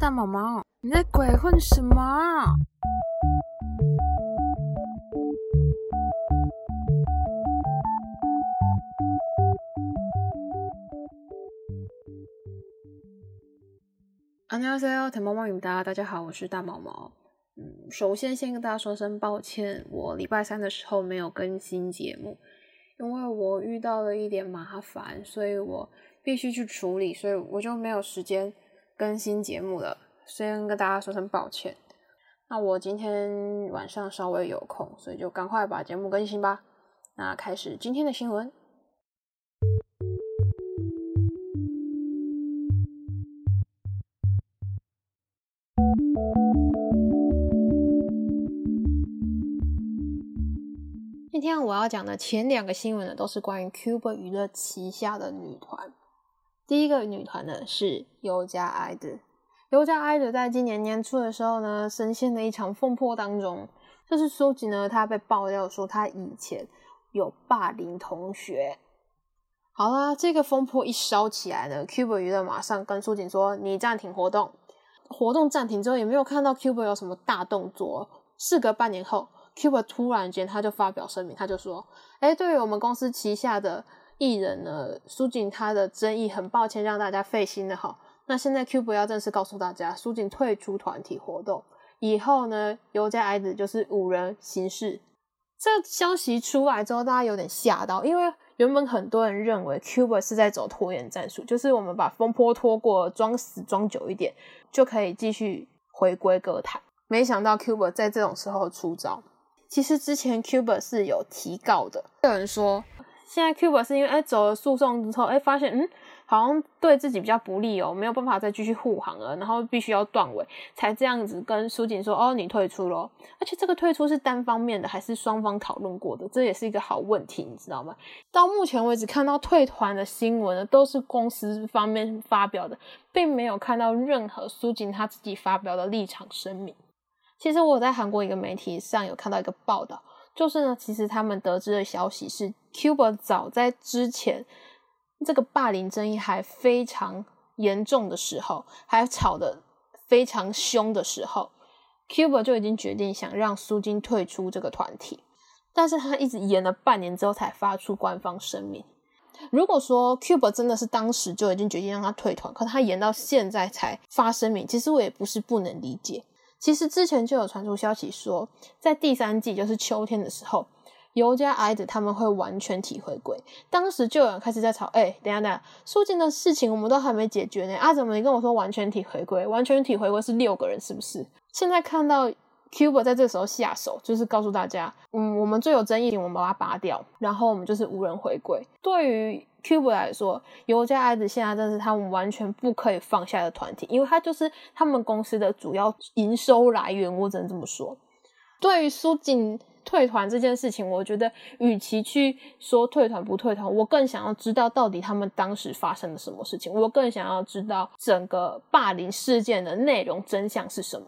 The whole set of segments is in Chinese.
大毛毛，你在鬼混什么？안녕하세요， 毛毛影大大家好，我是大毛毛。嗯，首先先跟大家说声抱歉，我礼拜三的时候没有更新节目，因为我遇到了一点麻烦，所以我必须去处理，所以我就没有时间 更新节目了。先跟大家说声抱歉。那我今天晚上稍微有空，所以就赶快把节目更新吧。那开始今天的新闻。今天我要讲的前两个新闻呢，都是关于 Cube 娱乐旗下的女团。第一个女团呢是优家爱的。尤佳爱的在今年年初的时候呢，深陷了一场风波当中。就是书籍呢，他被爆料说他以前有霸凌同学。好啦，这个风波一烧起来呢，Cube 娱乐马上跟苏锦说：“你暂停活动。”活动暂停之后，也没有看到 Cube 有什么大动作。事隔半年后，Cube 突然间他就发表声明，他就说：“哎，对于我们公司旗下的艺人呢，苏锦他的争议，很抱歉让大家费心了哈。”那现在 Q 不要正式告诉大家，苏锦退出团体活动以后呢，尤家爱子就是五人行事。这消息出来之后，大家有点吓到，因为原本很多人认为 Q 是在走拖延战术，就是我们把风波拖过，装死装久一点，就可以继续回归歌坛。没想到 Cube 在这种时候出招。其实之前 Cube 是有提告的，有人说现在 Cuba 是因为哎走了诉讼之后，哎发现嗯。好像对自己比较不利哦，没有办法再继续护航了，然后必须要断尾，才这样子跟苏锦说：“哦，你退出咯。而且这个退出是单方面的，还是双方讨论过的？这也是一个好问题，你知道吗？到目前为止，看到退团的新闻呢，都是公司方面发表的，并没有看到任何苏锦他自己发表的立场声明。其实我在韩国一个媒体上有看到一个报道，就是呢，其实他们得知的消息是，Cuba 早在之前。这个霸凌争议还非常严重的时候，还吵得非常凶的时候，Cube 就已经决定想让苏金退出这个团体，但是他一直延了半年之后才发出官方声明。如果说 Cube 真的是当时就已经决定让他退团，可他延到现在才发声明，其实我也不是不能理解。其实之前就有传出消息说，在第三季就是秋天的时候。尤加爱的他们会完全体回归，当时就有人开始在吵，哎，等下等下，苏静的事情我们都还没解决呢，啊，怎么你跟我说完全体回归？完全体回归是六个人是不是？现在看到 Cube 在这个时候下手，就是告诉大家，嗯，我们最有争议，我们把它拔掉，然后我们就是无人回归。对于 Cube 来说，尤加爱子现在真是他们完全不可以放下的团体，因为他就是他们公司的主要营收来源，我只能这么说。对于苏锦。退团这件事情，我觉得与其去说退团不退团，我更想要知道到底他们当时发生了什么事情。我更想要知道整个霸凌事件的内容真相是什么。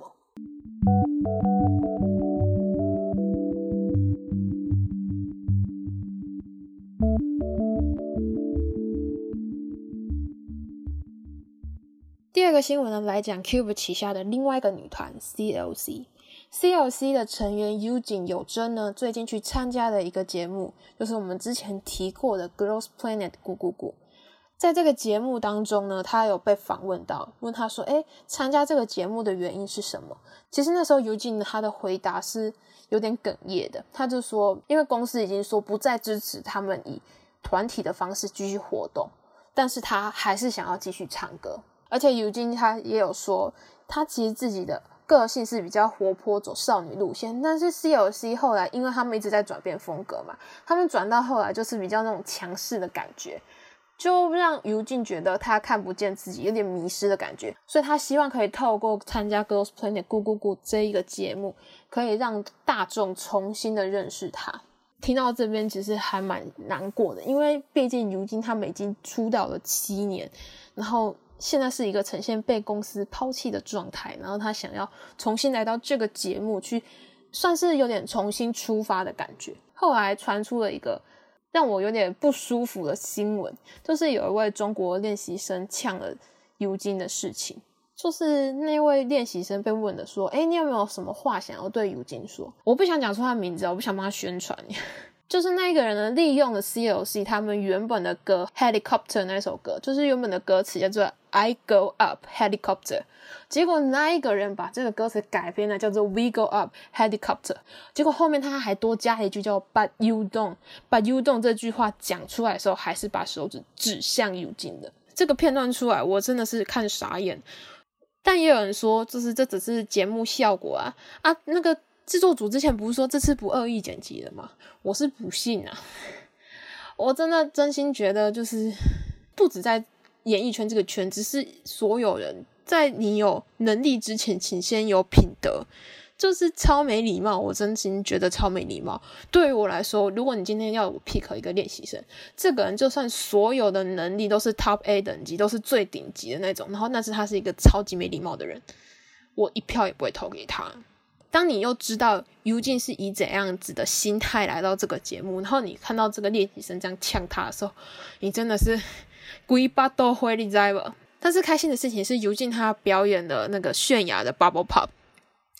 第二个新闻呢，来讲 Cube 旗下的另外一个女团 CLC。CLC 的成员 U 井有真呢，最近去参加了一个节目，就是我们之前提过的 Girls Planet 咕咕咕。在这个节目当中呢，他有被访问到，问他说：“哎，参加这个节目的原因是什么？”其实那时候 U 井他的回答是有点哽咽的，他就说：“因为公司已经说不再支持他们以团体的方式继续活动，但是他还是想要继续唱歌。而且尤金他也有说，他其实自己的。”个性是比较活泼，走少女路线，但是 CLC 后来，因为他们一直在转变风格嘛，他们转到后来就是比较那种强势的感觉，就让尤静觉得他看不见自己，有点迷失的感觉，所以他希望可以透过参加 Girls Planet 咕咕咕这一个节目，可以让大众重新的认识他。听到这边其实还蛮难过的，因为毕竟尤静他们已经出道了七年，然后。现在是一个呈现被公司抛弃的状态，然后他想要重新来到这个节目去，算是有点重新出发的感觉。后来传出了一个让我有点不舒服的新闻，就是有一位中国练习生呛了尤金的事情。就是那位练习生被问的说：“哎，你有没有什么话想要对尤金说？”我不想讲出他名字，我不想帮他宣传。就是那一个人呢，利用了 CLC 他们原本的歌《Helicopter》那首歌，就是原本的歌词叫做 “I go up helicopter”，结果那一个人把这个歌词改编了，叫做 “We go up helicopter”。结果后面他还多加了一句叫 “But you don't”。But you don't 这句话讲出来的时候，还是把手指指向尤金的。这个片段出来，我真的是看傻眼。但也有人说，就是这只是节目效果啊啊！那个制作组之前不是说这次不恶意剪辑的吗？我是不信啊！我真的真心觉得，就是不止在演艺圈这个圈，只是所有人在你有能力之前，请先有品德。就是超没礼貌，我真心觉得超没礼貌。对于我来说，如果你今天要我 pick 一个练习生，这个人就算所有的能力都是 top A 等级，都是最顶级的那种，然后但是他是一个超级没礼貌的人，我一票也不会投给他。当你又知道 U 静是以怎样子的心态来到这个节目，然后你看到这个练习生这样呛他的时候，你真的是鬼巴都灰你知道吧？但是开心的事情是，U 静他表演的那个泫雅的 Bubble Pop。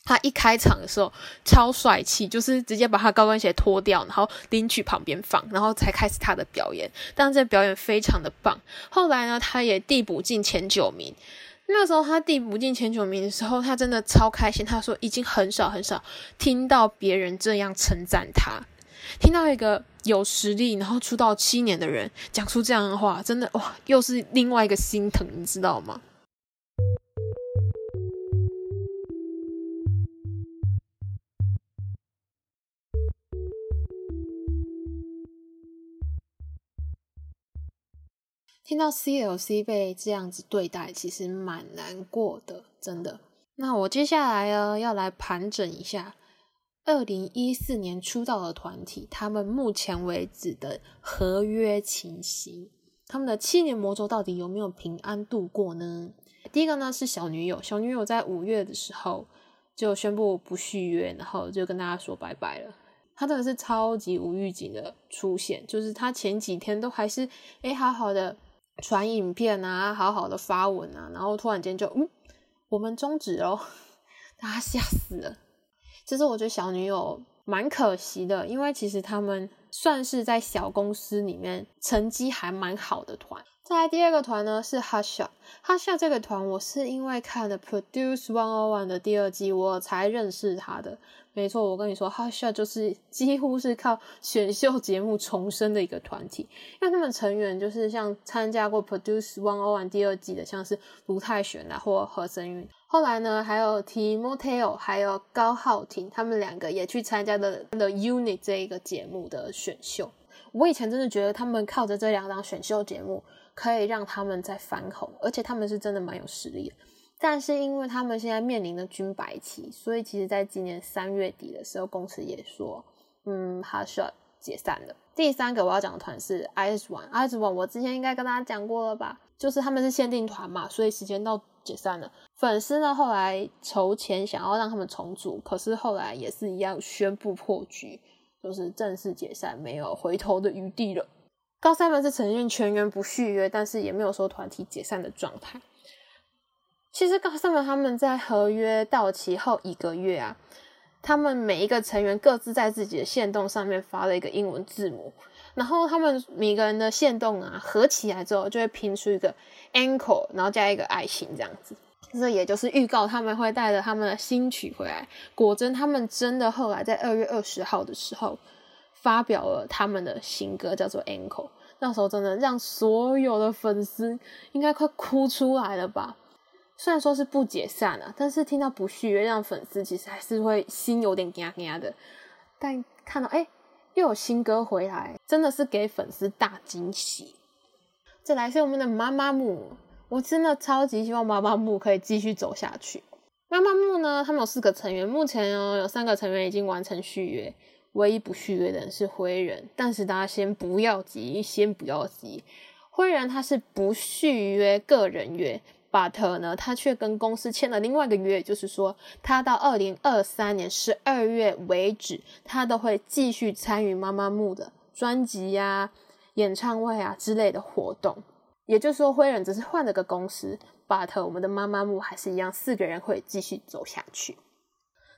他一开场的时候超帅气，就是直接把他高跟鞋脱掉，然后拎去旁边放，然后才开始他的表演。但这表演非常的棒。后来呢，他也递补进前九名。那时候他递不进前九名的时候，他真的超开心。他说已经很少很少听到别人这样称赞他，听到一个有实力然后出道七年的人讲出这样的话，真的哇，又是另外一个心疼，你知道吗？听到 CLC 被这样子对待，其实蛮难过的，真的。那我接下来呢，要来盘整一下二零一四年出道的团体，他们目前为止的合约情形，他们的七年魔咒到底有没有平安度过呢？第一个呢是小女友，小女友在五月的时候就宣布不续约，然后就跟大家说拜拜了。他真的是超级无预警的出现，就是他前几天都还是哎好好的。传影片啊，好好的发文啊，然后突然间就嗯，我们终止哦，大家吓死了。其实我觉得小女友蛮可惜的，因为其实他们算是在小公司里面成绩还蛮好的团。再来第二个团呢是 Hush，Hush 这个团我是因为看了 Produce One O One 的第二季我才认识他的。没错，我跟你说，Hush 就是几乎是靠选秀节目重生的一个团体，因为他们成员就是像参加过 Produce One O One 第二季的，像是卢泰璇啊或何生云。后来呢，还有 Timoteo，还有高浩廷，他们两个也去参加的 The Unit 这一个节目的选秀。我以前真的觉得他们靠着这两档选秀节目可以让他们再翻红，而且他们是真的蛮有实力的。但是因为他们现在面临的军白期，所以其实在今年三月底的时候，公司也说，嗯，他需要解散了。第三个我要讲的团是 IS One，IS One 我之前应该跟大家讲过了吧？就是他们是限定团嘛，所以时间到解散了。粉丝呢后来筹钱想要让他们重组，可是后来也是一样宣布破局，就是正式解散，没有回头的余地了。高三们是承认全员不续约，但是也没有说团体解散的状态。其实高三们他们在合约到期后一个月啊，他们每一个成员各自在自己的线动上面发了一个英文字母，然后他们每个人的线动啊合起来之后就会拼出一个 ankle，然后加一个爱心这样子，这也就是预告他们会带着他们的新曲回来。果真，他们真的后来在二月二十号的时候发表了他们的新歌，叫做 ankle。那时候真的让所有的粉丝应该快哭出来了吧。虽然说是不解散了，但是听到不续约，让粉丝其实还是会心有点压压的。但看到哎，又有新歌回来，真的是给粉丝大惊喜。再来是我们的妈妈木，我真的超级希望妈妈木可以继续走下去。妈妈木呢，他们有四个成员，目前哦有三个成员已经完成续约，唯一不续约的人是灰人。但是大家先不要急，先不要急，灰人他是不续约个人约。But 呢，他却跟公司签了另外一个约，就是说他到二零二三年十二月为止，他都会继续参与妈妈木的专辑呀、演唱会啊之类的活动。也就是说，灰人只是换了个公司，but 我们的妈妈木还是一样，四个人会继续走下去。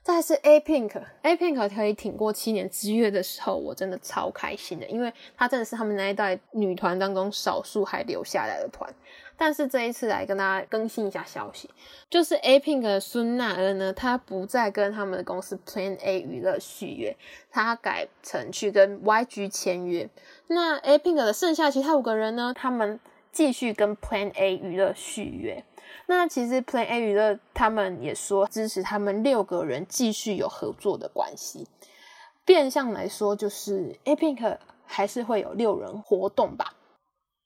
再是 A Pink，A Pink 可以挺过七年之约的时候，我真的超开心的，因为她真的是他们那一代女团当中少数还留下来的团。但是这一次来跟大家更新一下消息，就是 A Pink 的孙娜恩呢，她不再跟他们的公司 Plan A 娱乐续约，她改成去跟 YG 签约。那 A Pink 的剩下其他五个人呢，他们继续跟 Plan A 娱乐续约。那其实 Plan A 娱乐他们也说支持他们六个人继续有合作的关系，变相来说就是 A Pink 还是会有六人活动吧。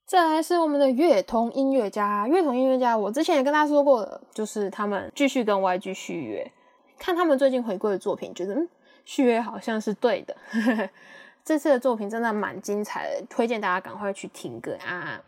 再来是我们的乐童音乐家，乐童音乐家，我之前也跟大家说过的，就是他们继续跟 YG 续约，看他们最近回归的作品，觉得嗯续约好像是对的。这次的作品真的蛮精彩的，推荐大家赶快去听歌啊！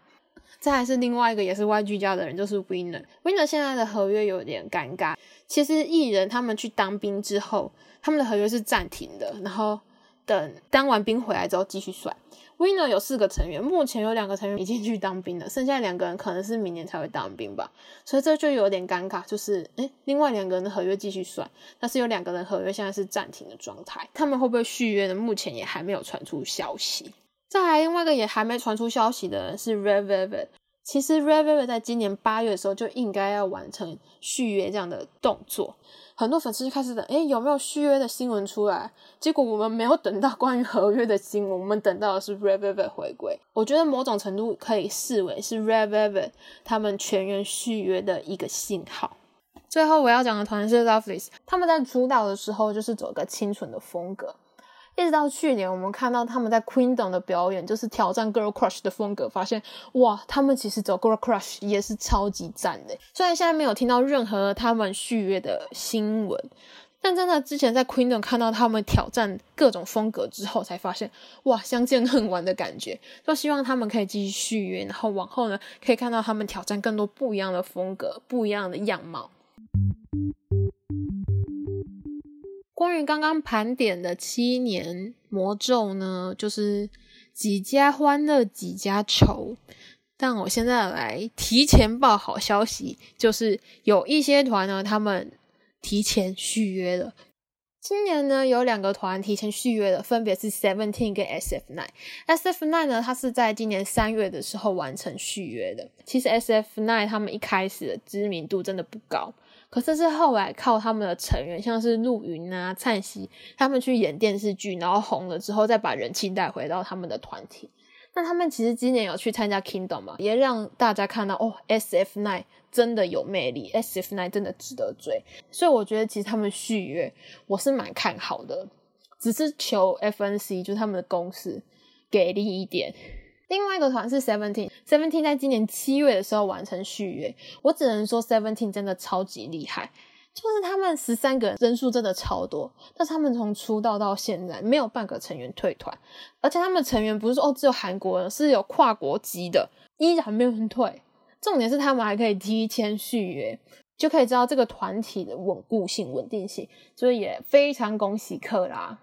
再来是另外一个也是 YG 家的人，就是 Winner，Winner 现在的合约有点尴尬。其实艺人他们去当兵之后，他们的合约是暂停的，然后等当完兵回来之后继续算。Winner 有四个成员，目前有两个成员已经去当兵了，剩下两个人可能是明年才会当兵吧，所以这就有点尴尬。就是诶另外两个人的合约继续算，但是有两个人合约现在是暂停的状态，他们会不会续约呢？目前也还没有传出消息。再来另外一个也还没传出消息的是 Red Velvet。其实 Red Velvet 在今年八月的时候就应该要完成续约这样的动作，很多粉丝就开始等，哎，有没有续约的新闻出来？结果我们没有等到 关于合约的新闻，我们等到的是 Red Velvet 回归。我觉得某种程度可以视为是 Red Velvet 他们全员续约的一个信号。最后我要讲的团是 Loveless，他们在主导的时候就是走个清纯的风格。一直到去年，我们看到他们在 Queendom 的表演，就是挑战 Girl Crush 的风格，发现哇，他们其实走 Girl Crush 也是超级赞的。虽然现在没有听到任何他们续约的新闻，但真的之前在 Queendom 看到他们挑战各种风格之后，才发现哇，相见恨晚的感觉。就希望他们可以继续续约，然后往后呢，可以看到他们挑战更多不一样的风格、不一样的样貌。关于刚刚盘点的七年魔咒呢，就是几家欢乐几家愁。但我现在来提前报好消息，就是有一些团呢，他们提前续约了。今年呢，有两个团提前续约了，分别是 Seventeen 跟 SF Nine。SF Nine 呢，它是在今年三月的时候完成续约的。其实 SF Nine 他们一开始的知名度真的不高。可是是后来靠他们的成员，像是陆云啊、灿熙，他们去演电视剧，然后红了之后，再把人气带回到他们的团体。那他们其实今年有去参加 Kingdom 嘛，也让大家看到哦，SF9 真的有魅力，SF9 真的值得追。所以我觉得其实他们续约，我是蛮看好的，只是求 FNC 就是他们的公司给力一点。另外一个团是 Seventeen，Seventeen 在今年七月的时候完成续约，我只能说 Seventeen 真的超级厉害，就是他们十三个人人数真的超多，但是他们从出道到现在没有半个成员退团，而且他们成员不是说哦只有韩国人，是有跨国籍的，依然没有人退，重点是他们还可以提前续约，就可以知道这个团体的稳固性、稳定性，所以也非常恭喜克拉。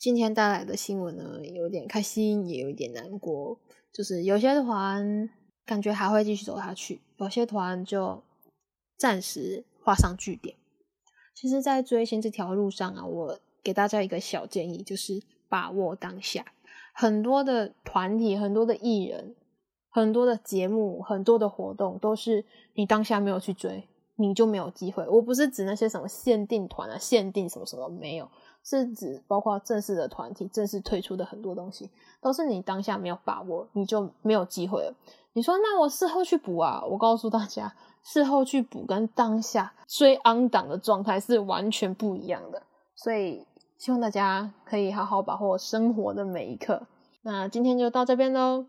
今天带来的新闻呢，有点开心，也有一点难过。就是有些团感觉还会继续走下去，有些团就暂时画上句点。其实，在追星这条路上啊，我给大家一个小建议，就是把握当下。很多的团体、很多的艺人、很多的节目、很多的活动，都是你当下没有去追，你就没有机会。我不是指那些什么限定团啊、限定什么什么没有。是指包括正式的团体正式推出的很多东西，都是你当下没有把握，你就没有机会了。你说那我事后去补啊？我告诉大家，事后去补跟当下追 on 档的状态是完全不一样的。所以希望大家可以好好把握生活的每一刻。那今天就到这边喽，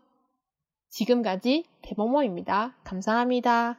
지금까지대범원입니다감사합니다